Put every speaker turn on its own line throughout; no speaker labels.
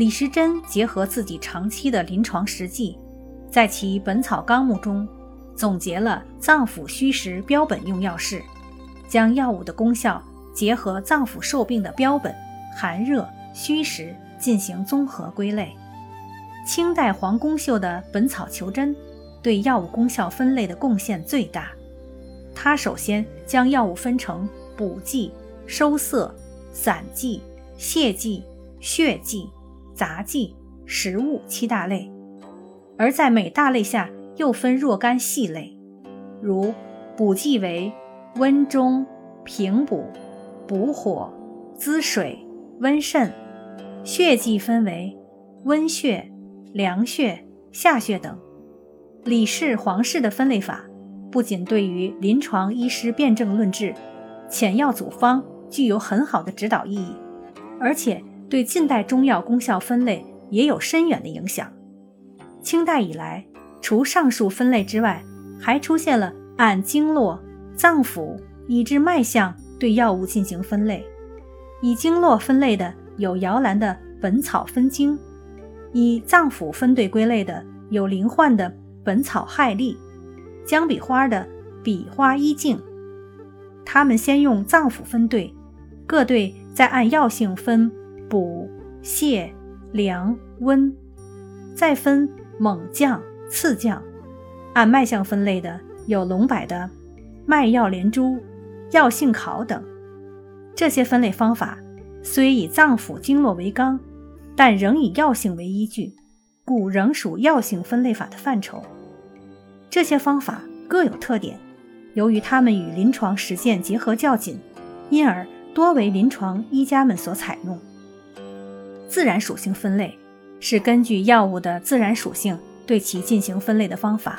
李时珍结合自己长期的临床实际，在其《本草纲目》中总结了脏腑虚实标本用药式，将药物的功效结合脏腑受病的标本寒热虚实进行综合归类。清代黄公秀的《本草求真》对药物功效分类的贡献最大。他首先将药物分成补剂、收涩、散剂、泻剂、血剂。杂剂、食物七大类，而在每大类下又分若干细类，如补剂为温中、平补、补火、滋水、温肾；血剂分为温血、凉血、下血等。李氏、黄氏的分类法，不仅对于临床医师辨证论治、遣药组方具有很好的指导意义，而且。对近代中药功效分类也有深远的影响。清代以来，除上述分类之外，还出现了按经络、脏腑以至脉象对药物进行分类。以经络分类的有姚澜的《本草分经》，以脏腑分对归类的有林焕的《本草害历》，江笔花的《笔花医镜》。他们先用脏腑分对，各队再按药性分。补、泻、凉、温，再分猛降、次降。按脉象分类的有龙柏的《脉药连珠》《药性考》等。这些分类方法虽以脏腑经络为纲，但仍以药性为依据，故仍属药性分类法的范畴。这些方法各有特点，由于它们与临床实践结合较紧，因而多为临床医家们所采用。自然属性分类是根据药物的自然属性对其进行分类的方法。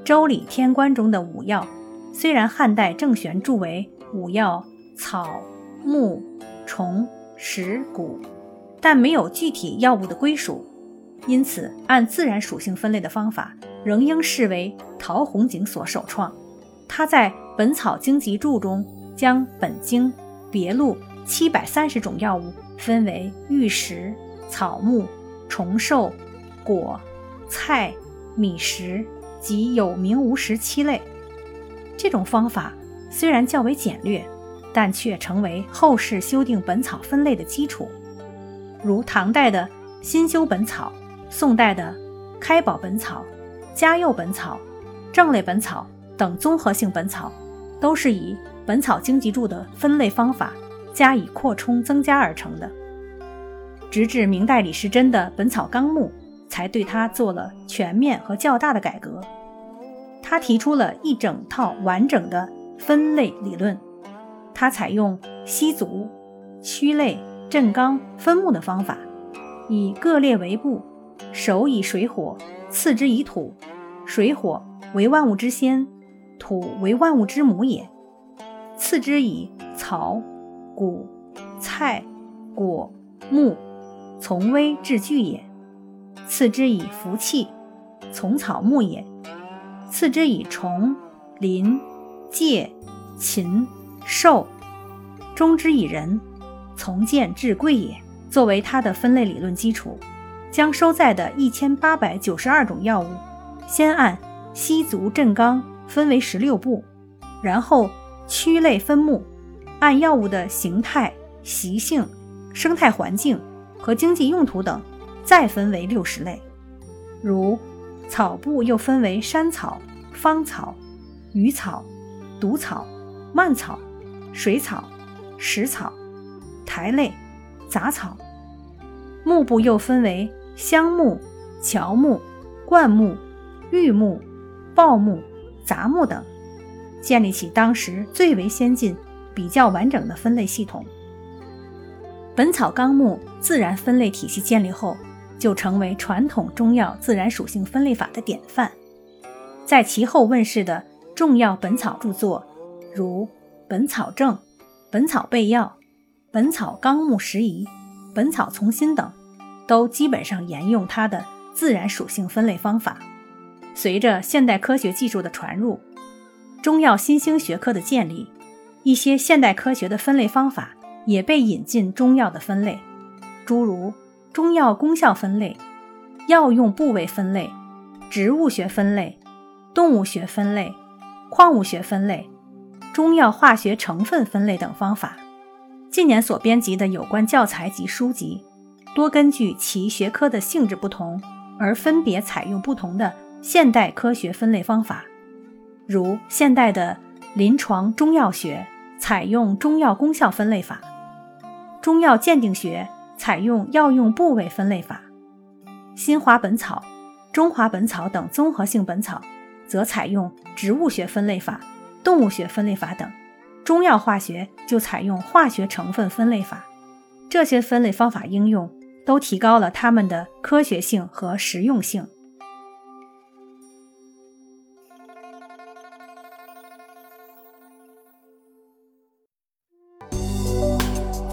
《周礼·天官》中的五药，虽然汉代郑玄注为五药草木虫石谷，但没有具体药物的归属，因此按自然属性分类的方法仍应视为陶弘景所首创。他在《本草经集注》中将本经别录七百三十种药物。分为玉石、草木、虫兽、果、菜、米食及有名无实七类。这种方法虽然较为简略，但却成为后世修订本草分类的基础。如唐代的新修本草、宋代的开宝本草、嘉佑本草、正类本草等综合性本草，都是以《本草经集注》的分类方法。加以扩充增加而成的，直至明代李时珍的《本草纲目》才对它做了全面和较大的改革。他提出了一整套完整的分类理论。他采用析足、区类、镇纲、分目的方法，以各列为部，首以水火，次之以土。水火为万物之先，土为万物之母也。次之以草。谷、菜、果、木，从微至巨也；次之以福气，从草木也；次之以虫、鳞、介、禽、兽，终之以人，从贱至贵也。作为它的分类理论基础，将收载的一千八百九十二种药物，先按西足正纲分为十六部，然后区类分目。按药物的形态、习性、生态环境和经济用途等，再分为六十类。如草部又分为山草、芳草、鱼草、毒草、蔓草、水草、食草、苔类、杂草；木部又分为香木、乔木、灌木、玉木、抱木、杂木等，建立起当时最为先进。比较完整的分类系统，《本草纲目》自然分类体系建立后，就成为传统中药自然属性分类法的典范。在其后问世的重要本草著作，如《本草证》《本草备要》《本草纲目拾遗》《本草从新》等，都基本上沿用它的自然属性分类方法。随着现代科学技术的传入，中药新兴学科的建立，一些现代科学的分类方法也被引进中药的分类，诸如中药功效分类、药用部位分类、植物学分类、动物学分类、矿物学分类、中药化学成分分类等方法。近年所编辑的有关教材及书籍，多根据其学科的性质不同而分别采用不同的现代科学分类方法。如现代的临床中药学采用中药功效分类法，中药鉴定学采用药用部位分类法，新华本草、中华本草等综合性本草则采用植物学分类法、动物学分类法等，中药化学就采用化学成分分类法。这些分类方法应用都提高了它们的科学性和实用性。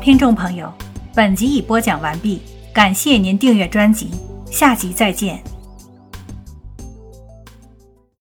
听众朋友，本集已播讲完毕，感谢您订阅专辑，下集再见。